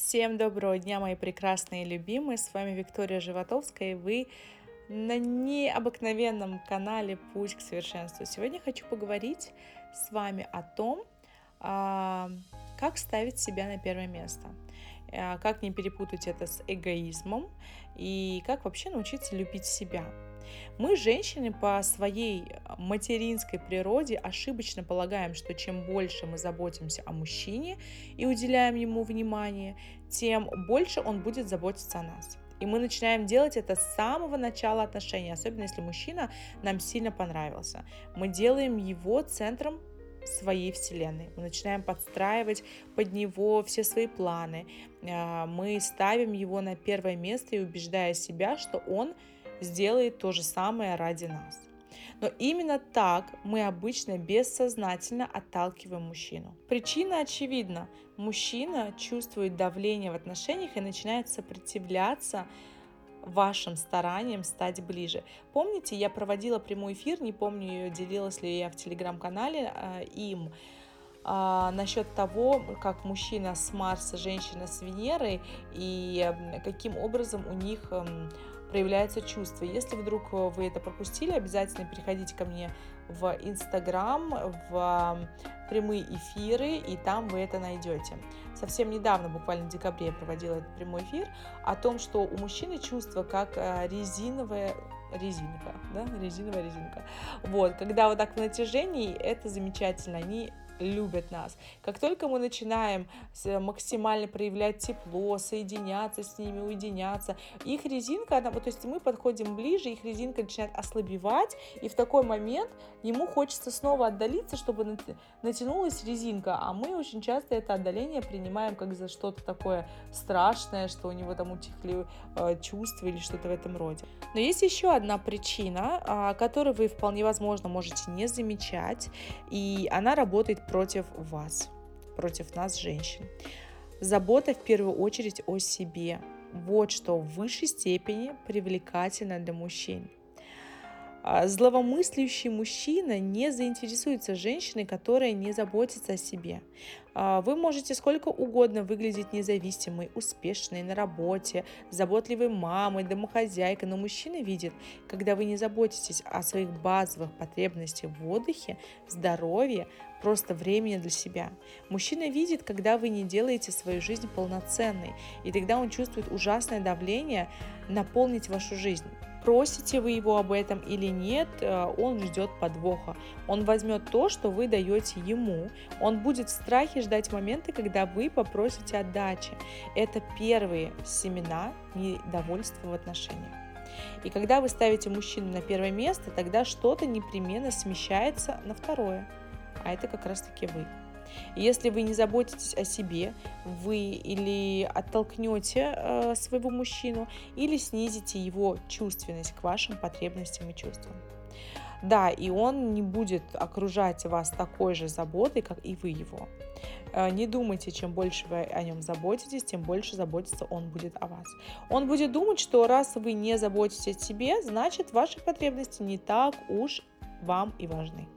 Всем доброго дня, мои прекрасные и любимые. С вами Виктория Животовская, и вы на необыкновенном канале «Путь к совершенству». Сегодня хочу поговорить с вами о том, а, как ставить себя на первое место, а, как не перепутать это с эгоизмом и как вообще научиться любить себя. Мы, женщины, по своей материнской природе ошибочно полагаем, что чем больше мы заботимся о мужчине и уделяем ему внимание, тем больше он будет заботиться о нас. И мы начинаем делать это с самого начала отношений, особенно если мужчина нам сильно понравился. Мы делаем его центром своей вселенной. Мы начинаем подстраивать под него все свои планы. А, мы ставим его на первое место и убеждая себя, что он сделает то же самое ради нас. Но именно так мы обычно бессознательно отталкиваем мужчину. Причина очевидна. Мужчина чувствует давление в отношениях и начинает сопротивляться вашим стараниям стать ближе. Помните, я проводила прямой эфир, не помню, делилась ли я в телеграм-канале э, им, а, насчет того, как мужчина с Марса, женщина с Венерой, и каким образом у них проявляются чувства. Если вдруг э, вы это пропустили, обязательно переходите ко мне в Инстаграм, в прямые эфиры, и там вы это найдете. Совсем недавно, буквально в декабре, я проводила этот прямой эфир о том, что у мужчины чувство как э, резиновая резинка, да, резиновая резинка. Вот, когда вот так в натяжении, это замечательно, они любят нас. Как только мы начинаем максимально проявлять тепло, соединяться с ними, уединяться, их резинка, она, то есть мы подходим ближе, их резинка начинает ослабевать, и в такой момент ему хочется снова отдалиться, чтобы натянулась резинка, а мы очень часто это отдаление принимаем как за что-то такое страшное, что у него там утихли э, чувства или что-то в этом роде. Но есть еще одна причина, э, которую вы вполне возможно можете не замечать, и она работает против вас, против нас, женщин. Забота в первую очередь о себе. Вот что в высшей степени привлекательно для мужчин. А, зловомыслящий мужчина не заинтересуется женщиной, которая не заботится о себе. А, вы можете сколько угодно выглядеть независимой, успешной на работе, заботливой мамой, домохозяйкой, но мужчина видит, когда вы не заботитесь о своих базовых потребностях в отдыхе, здоровье, просто времени для себя. Мужчина видит, когда вы не делаете свою жизнь полноценной, и тогда он чувствует ужасное давление наполнить вашу жизнь просите вы его об этом или нет, э, он ждет подвоха. Он возьмет то, что вы даете ему. Он будет в страхе ждать момента, когда вы попросите отдачи. Это первые семена недовольства в отношениях. И когда вы ставите мужчину на первое место, тогда что-то непременно смещается на второе. А это как раз-таки вы. Если вы не заботитесь о себе, вы или оттолкнете э, своего мужчину, или снизите его чувственность к вашим потребностям и чувствам. Да, и он не будет окружать вас такой же заботой, как и вы его. Э, не думайте, чем больше вы о нем заботитесь, тем больше заботиться он будет о вас. Он будет думать, что раз вы не заботитесь о себе, значит ваши потребности не так уж вам и важны.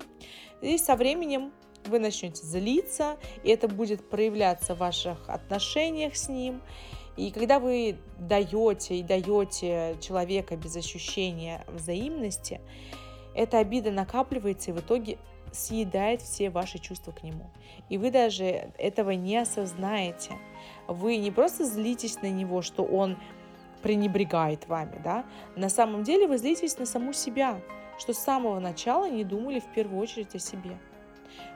И со временем вы начнете злиться, и это будет проявляться в ваших отношениях с ним. И когда вы даете и даете человека без ощущения взаимности, эта обида накапливается и в итоге съедает все ваши чувства к нему. И вы даже этого не осознаете. Вы не просто злитесь на него, что он пренебрегает вами, да? На самом деле вы злитесь на саму себя, что с самого начала не думали в первую очередь о себе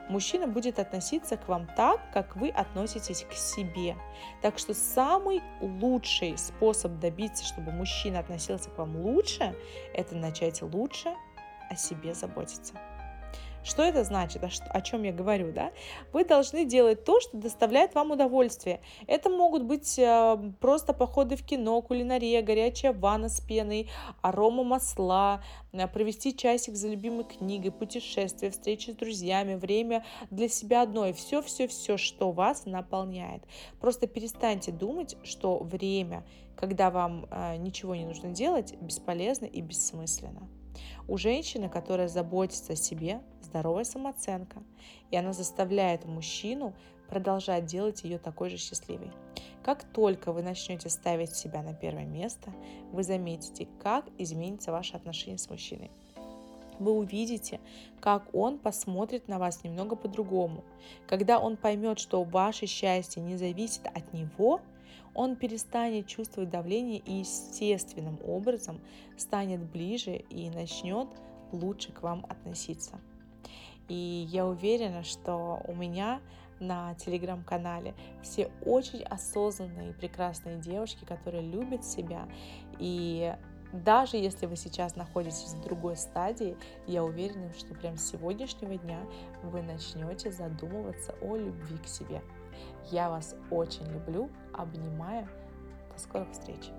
мужчина будет относиться к вам так, как вы относитесь к себе. Так что самый лучший способ добиться, чтобы мужчина относился к вам лучше, это начать лучше о себе заботиться. Что это значит? О, о чем я говорю? Да? Вы должны делать то, что доставляет вам удовольствие. Это могут быть э, просто походы в кино, кулинария, горячая ванна с пеной, арома масла, э, провести часик за любимой книгой, путешествия, встречи с друзьями, время для себя одной. Все-все-все, что вас наполняет. Просто перестаньте думать, что время, когда вам э, ничего не нужно делать, бесполезно и бессмысленно. У женщины, которая заботится о себе, здоровая самооценка, и она заставляет мужчину продолжать делать ее такой же счастливой. Как только вы начнете ставить себя на первое место, вы заметите, как изменится ваше отношение с мужчиной вы увидите, как он посмотрит на вас немного по-другому. Когда он поймет, что ваше счастье не зависит от него, он перестанет чувствовать давление и естественным образом станет ближе и начнет лучше к вам относиться. И я уверена, что у меня на телеграм-канале все очень осознанные и прекрасные девушки, которые любят себя и даже если вы сейчас находитесь в другой стадии, я уверена, что прямо с сегодняшнего дня вы начнете задумываться о любви к себе. Я вас очень люблю, обнимаю. До скорых встреч!